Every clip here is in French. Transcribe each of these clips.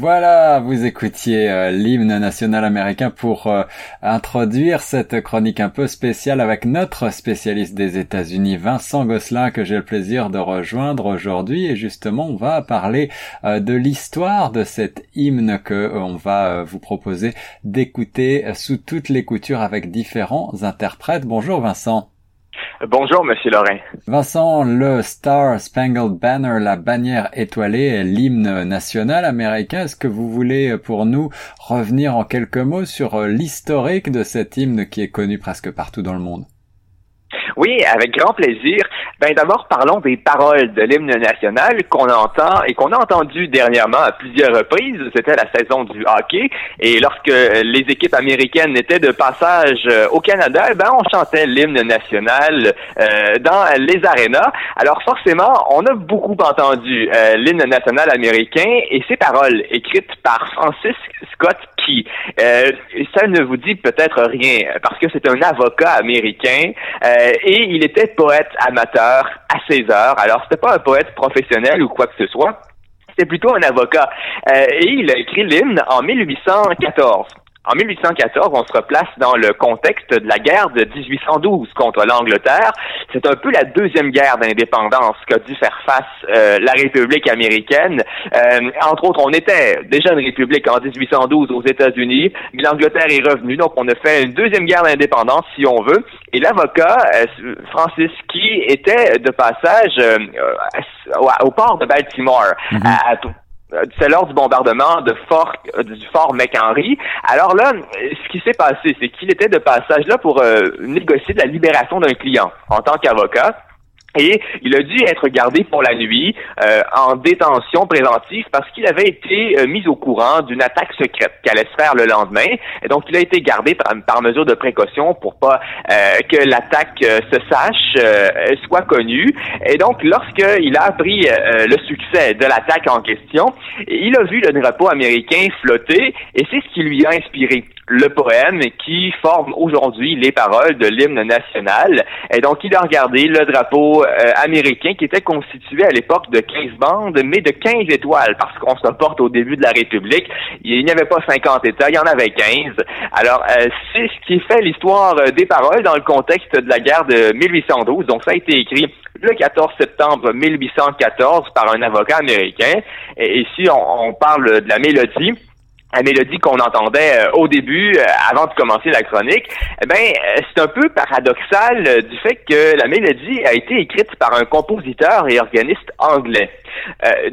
Voilà, vous écoutiez euh, l'hymne national américain pour euh, introduire cette chronique un peu spéciale avec notre spécialiste des États-Unis, Vincent Gosselin, que j'ai le plaisir de rejoindre aujourd'hui. Et justement, on va parler euh, de l'histoire de cet hymne que on va vous proposer d'écouter sous toutes les coutures avec différents interprètes. Bonjour Vincent. Bonjour, Monsieur Lorrain. Vincent, le Star Spangled Banner, la bannière étoilée, l'hymne national américain. Est-ce que vous voulez, pour nous, revenir en quelques mots sur l'historique de cet hymne qui est connu presque partout dans le monde? Oui, avec grand plaisir. Ben d'abord, parlons des paroles de l'hymne national qu'on entend et qu'on a entendu dernièrement à plusieurs reprises. C'était la saison du hockey et lorsque les équipes américaines étaient de passage euh, au Canada, eh ben on chantait l'hymne national euh, dans les arénas. Alors forcément, on a beaucoup entendu euh, l'hymne national américain et ses paroles écrites par Francis Scott Key. ça ne vous dit peut-être rien parce que c'est un avocat américain et il était poète amateur à ses heures. Alors, c'était pas un poète professionnel ou quoi que ce soit. C'était plutôt un avocat. Euh, et il a écrit l'hymne en 1814. En 1814, on se replace dans le contexte de la guerre de 1812 contre l'Angleterre. C'est un peu la deuxième guerre d'indépendance qu'a dû faire face euh, la République américaine. Euh, entre autres, on était déjà une république en 1812 aux États-Unis, mais l'Angleterre est revenue, donc on a fait une deuxième guerre d'indépendance, si on veut. Et l'avocat euh, Francis Key était de passage au port de Baltimore, mm-hmm. à, euh, c'est lors du bombardement de Fort euh, du fort McHenry. Alors là, ce qui s'est passé, c'est qu'il était de passage là pour euh, négocier de la libération d'un client en tant qu'avocat. Et il a dû être gardé pour la nuit euh, en détention préventive parce qu'il avait été euh, mis au courant d'une attaque secrète qui allait se faire le lendemain. Et donc, il a été gardé par, mesure de précaution pour pas euh, que l'attaque se sache, soit connue. Et donc, lorsqu'il a appris le succès de l'attaque en question, il a vu le drapeau américain flotter et c'est ce qui lui a inspiré le poème qui forme aujourd'hui les paroles de l'hymne national. Et donc, il a regardé le drapeau euh, américain qui était constitué à l'époque de 15 bandes, mais de 15 étoiles, parce qu'on se porte au début de la République. Il n'y avait pas 50 États, il y en avait 15. Alors, euh, c'est ce qui fait l'histoire euh, des paroles dans le contexte de la guerre de 1812. Donc, ça a été écrit le 14 septembre 1814 par un avocat américain. Et ici, on, on parle de la mélodie la mélodie qu'on entendait euh, au début, euh, avant de commencer la chronique, eh ben, euh, c'est un peu paradoxal du fait que la mélodie a été écrite par un compositeur et organiste anglais.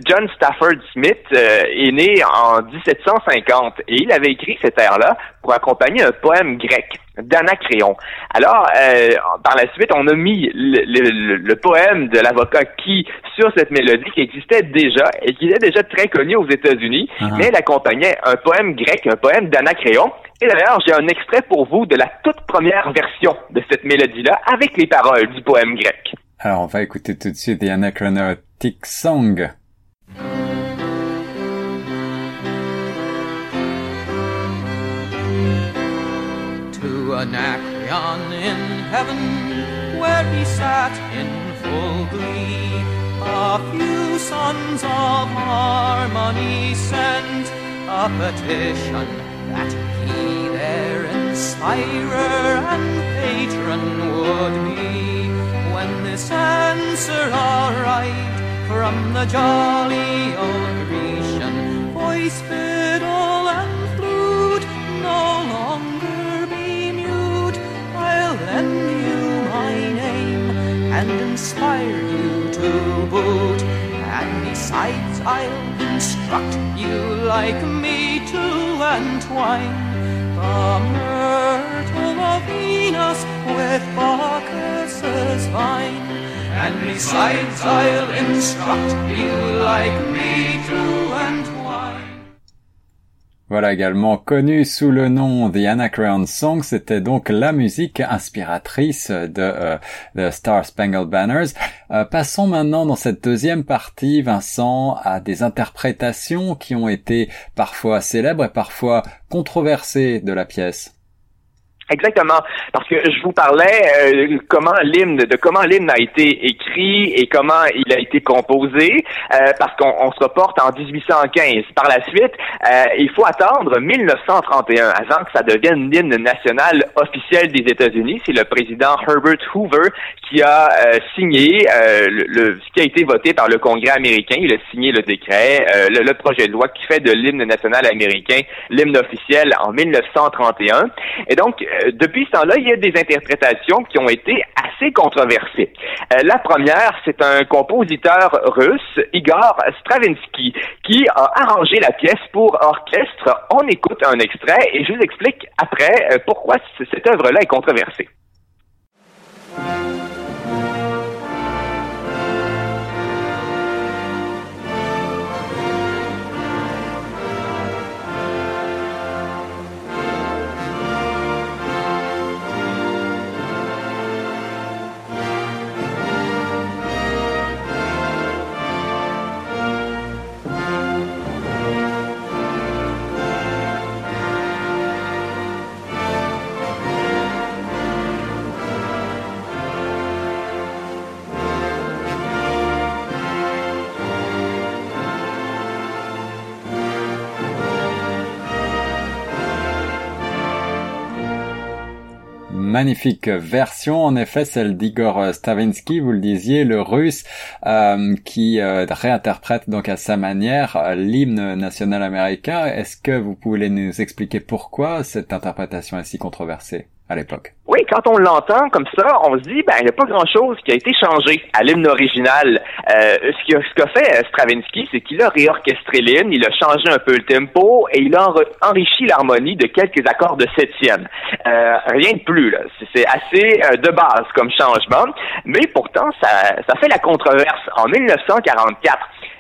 John Stafford Smith est né en 1750 et il avait écrit cet air-là pour accompagner un poème grec d'Anacréon. Alors, euh, par la suite, on a mis le, poème de l'avocat qui sur cette mélodie qui existait déjà et qui était déjà très connue aux États-Unis, uh-huh. mais elle accompagnait un poème grec, un poème d'Anacréon. Et d'ailleurs, j'ai un extrait pour vous de la toute première version de cette mélodie-là avec les paroles du poème grec. Alors, on va écouter tout de suite The Anachronotic Song. Anacreon in heaven, where he sat in full glee. A few sons of harmony sent a petition that he their inspirer and patron would be. When this answer arrived from the jolly old Grecian, voice, fiddle, and flute no longer be mute. I'll lend you my name and inspire you to boot. And besides, I'll instruct you like me to entwine the myrtle of Venus with Bacchus's vine. And besides, I'll instruct you like me to entwine. Voilà également connu sous le nom The Anacreon Song, c'était donc la musique inspiratrice de, euh, Star Spangled Banners. Euh, passons maintenant dans cette deuxième partie, Vincent, à des interprétations qui ont été parfois célèbres et parfois controversées de la pièce. Exactement, parce que je vous parlais euh, comment l'hymne, de comment l'hymne a été écrit et comment il a été composé, euh, parce qu'on se reporte en 1815. Par la suite, euh, il faut attendre 1931 avant que ça devienne l'hymne national officiel des États-Unis. C'est le président Herbert Hoover qui a signé le, ce qui a été voté par le Congrès américain. Il a signé le décret, le, le, projet de loi qui fait de l'hymne national américain l'hymne officiel en 1931. Et donc euh, depuis ce temps-là, il y a des interprétations qui ont été assez controversées. Euh, la première, c'est un compositeur russe, Igor Stravinsky, qui a arrangé la pièce pour orchestre. On écoute un extrait et je vous explique après euh, pourquoi cette œuvre-là est controversée. Magnifique version, en effet, celle d'Igor Stravinsky, vous le disiez, le russe, euh, qui euh, réinterprète donc à sa manière l'hymne national américain. Est-ce que vous pouvez nous expliquer pourquoi cette interprétation est si controversée? Oui, quand on l'entend comme ça, on se dit, ben, il n'y a pas grand-chose qui a été changé à l'hymne original. Euh, ce qu'a fait Stravinsky, c'est qu'il a réorchestré l'hymne, il a changé un peu le tempo et il a enrichi l'harmonie de quelques accords de septième. Euh, rien de plus. C'est assez euh, de base comme changement, mais pourtant, ça, ça fait la controverse. En 1944,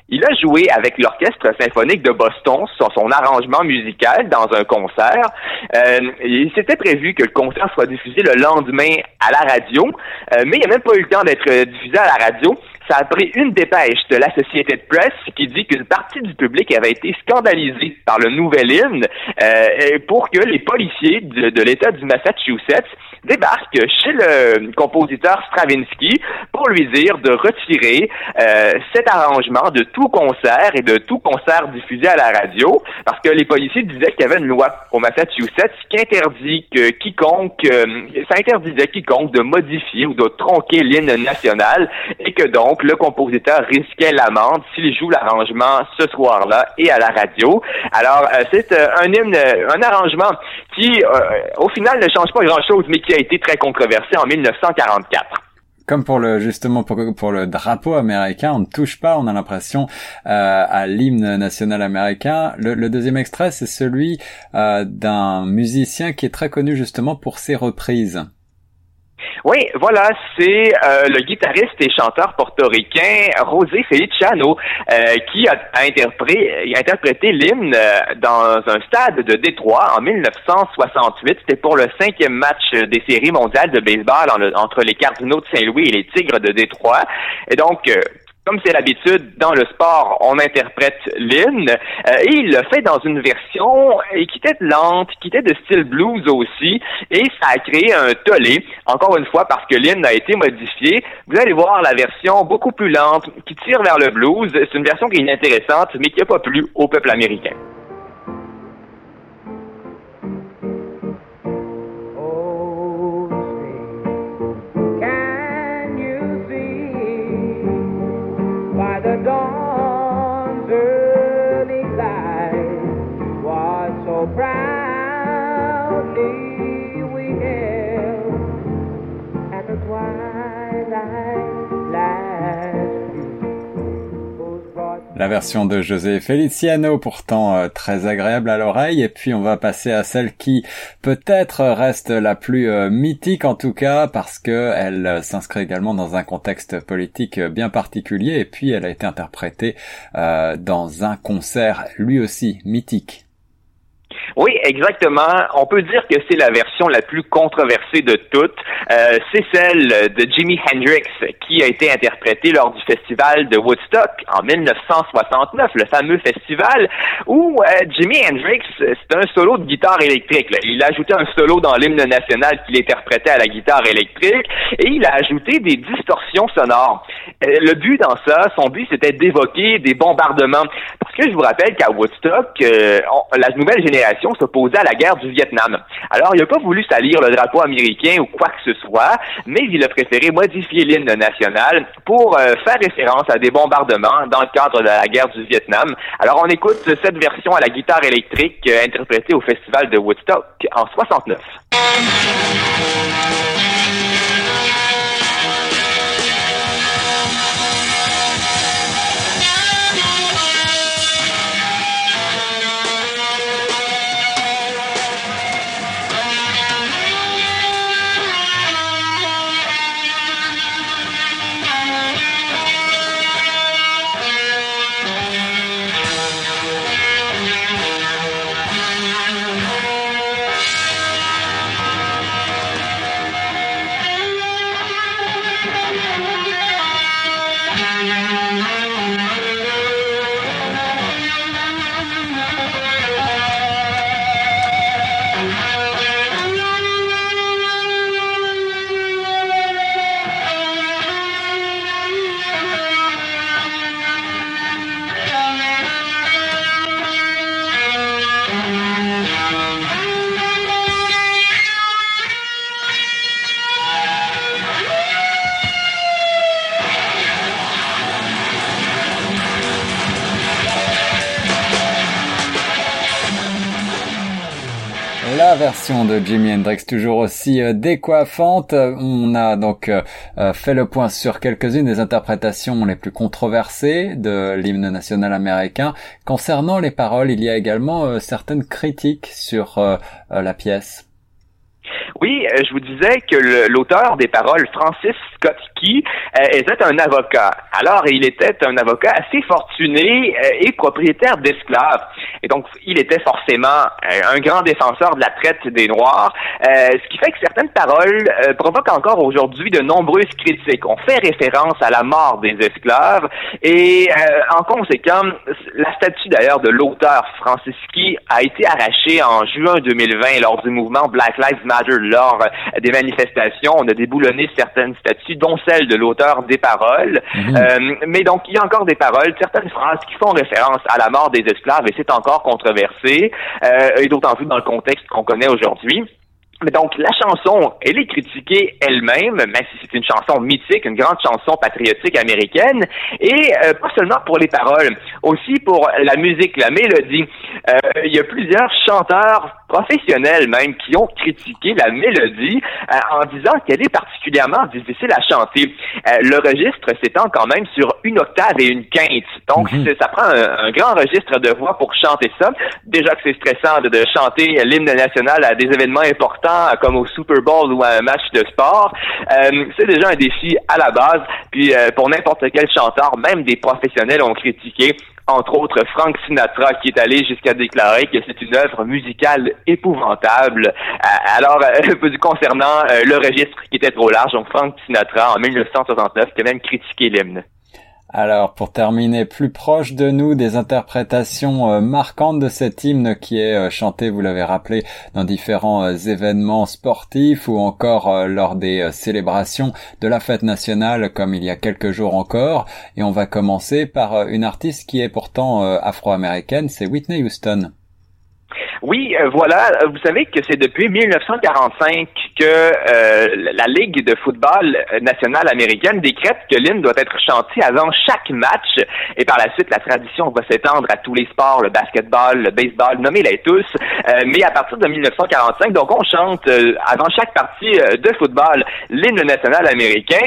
il a joué avec l'Orchestre symphonique de Boston sur son arrangement musical dans un concert. Euh, il s'était prévu que le concert soit diffusé le lendemain à la radio, euh, mais il n'a même pas eu le temps d'être diffusé à la radio. Ça a pris une dépêche de l'Associated Press qui dit qu'une partie du public avait été scandalisée par le nouvel hymne euh, pour que les policiers de, de l'État du Massachusetts débarque chez le compositeur Stravinsky pour lui dire de retirer euh, cet arrangement de tout concert et de tout concert diffusé à la radio, parce que les policiers disaient qu'il y avait une loi au Massachusetts qui interdit que quiconque, euh, ça interdisait quiconque de modifier ou de tronquer l'hymne national, et que donc le compositeur risquait l'amende s'il joue l'arrangement ce soir-là et à la radio. Alors euh, c'est un hymne, un arrangement qui, au final, ne change pas grand-chose, mais qui a été très controversé en 1944 comme pour le justement pour, pour le drapeau américain, on ne touche pas, on a l'impression euh, à l'hymne national américain. Le, deuxième extrait, c'est celui euh, d'un musicien qui est très connu justement pour ses reprises. Oui, voilà, c'est euh, le guitariste et chanteur portoricain José Feliciano euh, qui a, interprété, l'hymne euh, dans un stade de Détroit en 1968. C'était pour le cinquième match des séries mondiales de baseball entre les Cardinaux de Saint-Louis et les Tigres de Détroit. Et donc, comme c'est l'habitude dans le sport, on interprète l'hymne euh, et il le fait dans une version qui était lente, qui était de style blues aussi et ça a créé un tollé, encore une fois parce que l'hymne a été modifié. Vous allez voir la version beaucoup plus lente qui tire vers le blues. C'est une version qui est inintéressante mais qui n'a pas plu au peuple américain. By the dawn. Version de José Feliciano, pourtant euh, très agréable à l'oreille, et puis on va passer à celle qui peut-être reste la plus euh, mythique en tout cas, parce que elle euh, s'inscrit également dans un contexte politique bien particulier, et puis elle a été interprétée dans un concert lui aussi mythique. Oui, exactement. On peut dire que c'est la version la plus controversée de toutes. Euh, c'est celle de Jimi Hendrix qui a été interprétée lors du festival de Woodstock en 1969, le fameux festival où euh, Jimi Hendrix, c'est un solo de guitare électrique. Il a ajouté un solo dans l'hymne national qu'il interprétait à la guitare électrique et il a ajouté des distorsions sonores. Euh, le but dans ça, son but, c'était d'évoquer des bombardements. Parce que je vous rappelle qu'à Woodstock, euh, la nouvelle génération s'opposait à la guerre du Vietnam. Alors, il n'a pas voulu salir le drapeau américain ou quoi que ce soit, mais il a préféré modifier l'hymne national pour euh, faire référence à des bombardements dans le cadre de la guerre du Vietnam. Alors, on écoute cette version à la guitare électrique interprétée au festival de Woodstock en 69. De Jimi Hendrix toujours aussi euh, décoiffante. On a donc euh, euh, fait le point sur quelques-unes des interprétations les plus controversées de l'hymne national américain. Concernant les paroles, il y a également certaines critiques sur la pièce. Oui, je vous disais que l'auteur des paroles, Francis Scott Key, était un avocat. Alors, il était un avocat assez fortuné et propriétaire d'esclaves. Et donc, il était forcément euh, un grand défenseur de la traite des Noirs, euh, ce qui fait que certaines paroles euh, provoquent encore aujourd'hui de nombreuses critiques. On fait référence à la mort des esclaves et en conséquence, la statue d'ailleurs de l'auteur Francis Key a été arrachée en juin 2020 lors du mouvement Black Lives Matter lors des manifestations. On a déboulonné certaines statues, dont celle de l'auteur des paroles. Mhm. mais donc, il y a encore des paroles, certaines phrases qui font référence à la mort des esclaves et c'est encore controversée, euh, et d'autant plus dans le contexte qu'on connaît aujourd'hui. Mais donc, la chanson, elle est critiquée elle-même, même si c'est une chanson mythique, une grande chanson patriotique américaine, et euh, pas seulement pour les paroles, aussi pour la musique, la mélodie. Euh, il y a plusieurs chanteurs professionnels même qui ont critiqué la mélodie euh, en disant qu'elle est particulièrement difficile à chanter. le registre s'étend quand même sur une octave et une quinte. Donc, mhm. ça prend un, grand registre de voix pour chanter ça. Déjà que c'est stressant de chanter l'hymne national à des événements importants comme au Super Bowl ou à un match de sport, euh, c'est déjà un défi à la base. Puis euh, pour n'importe quel chanteur, même des professionnels ont critiqué entre autres Frank Sinatra, qui est allé jusqu'à déclarer que c'est une œuvre musicale épouvantable. Euh, alors, concernant le registre qui était trop large, donc Frank Sinatra, en 1969, qui a même critiqué l'hymne. Alors, pour terminer, plus proche de nous, des interprétations euh, marquantes de cet hymne qui est euh, chanté, vous l'avez rappelé, dans différents euh, événements sportifs ou encore lors des célébrations de la fête nationale comme il y a quelques jours encore. Et on va commencer par une artiste qui est pourtant afro-américaine, c'est Whitney Houston. Oui, euh, voilà. Vous savez que c'est depuis 1945 que euh, la Ligue de football nationale américaine décrète que l'hymne doit être chanté avant chaque match. Et par la suite, la tradition va s'étendre à tous les sports, le basketball, le baseball, nommez-les tous. Euh, mais à partir de 1945, donc on chante avant chaque partie de football l'hymne national américain.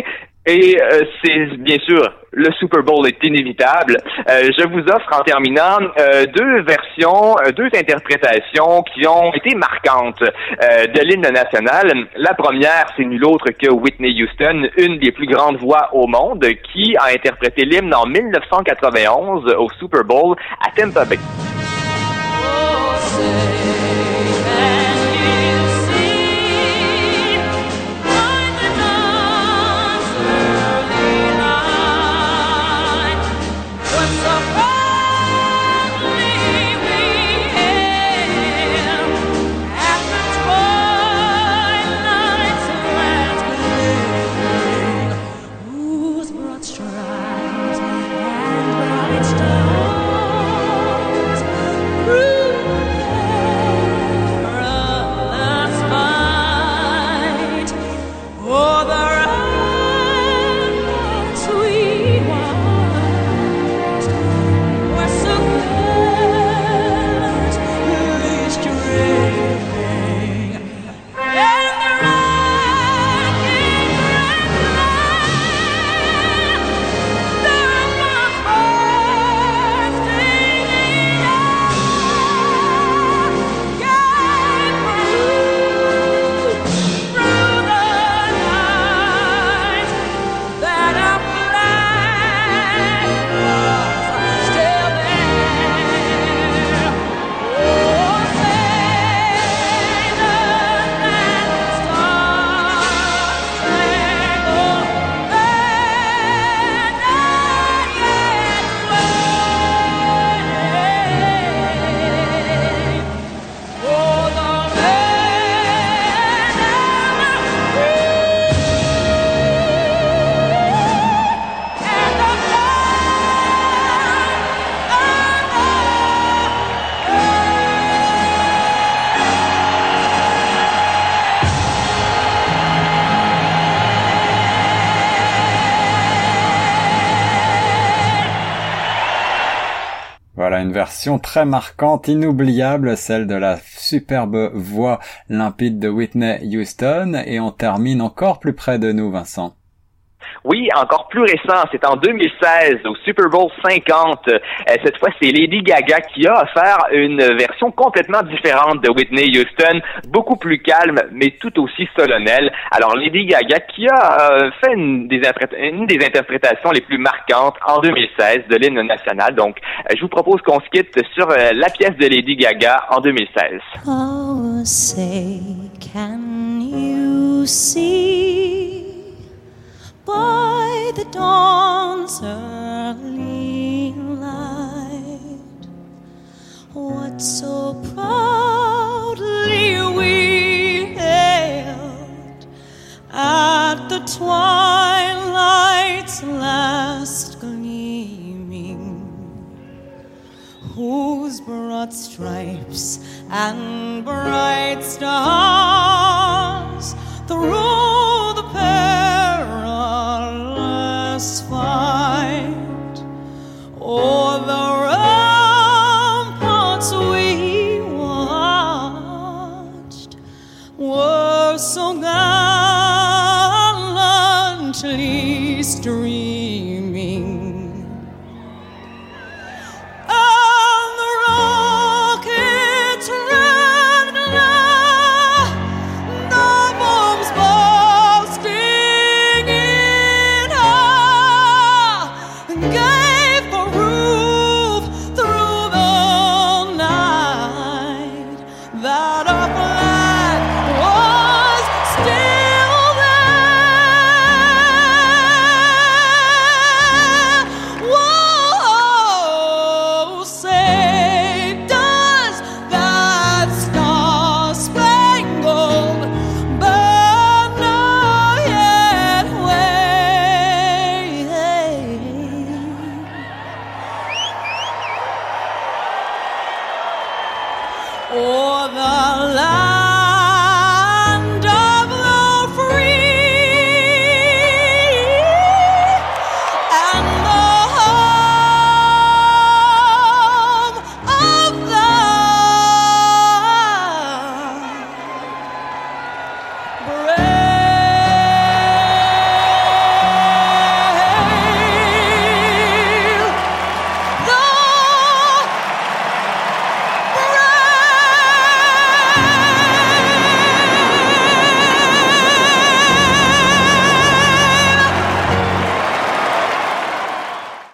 Et euh, c'est bien sûr le Super Bowl est inévitable. Euh, je vous offre en terminant euh, deux versions, deux interprétations qui ont été marquantes de l'hymne national. La première, c'est nul autre que Whitney Houston, une des plus grandes voix au monde, qui a interprété l'hymne en 1991 au Super Bowl à Tampa Bay. Une version très marquante, inoubliable, celle de la superbe voix limpide de Whitney Houston, et on termine encore plus près de nous, Vincent. Oui, encore plus récent, c'est en 2016 au Super Bowl 50. Euh, cette fois, c'est Lady Gaga qui a offert une version complètement différente de Whitney Houston, beaucoup plus calme, mais tout aussi solennelle. Alors, Lady Gaga qui a euh, fait une des, interprétations les plus marquantes en 2016 de l'hymne national. Donc, euh, je vous propose qu'on se quitte sur la pièce de Lady Gaga en 2016. Oh, say, can you see by the dawn's early light. What so proudly we hailed at the twilight's last gleaming, whose broad stripes and bright stars all I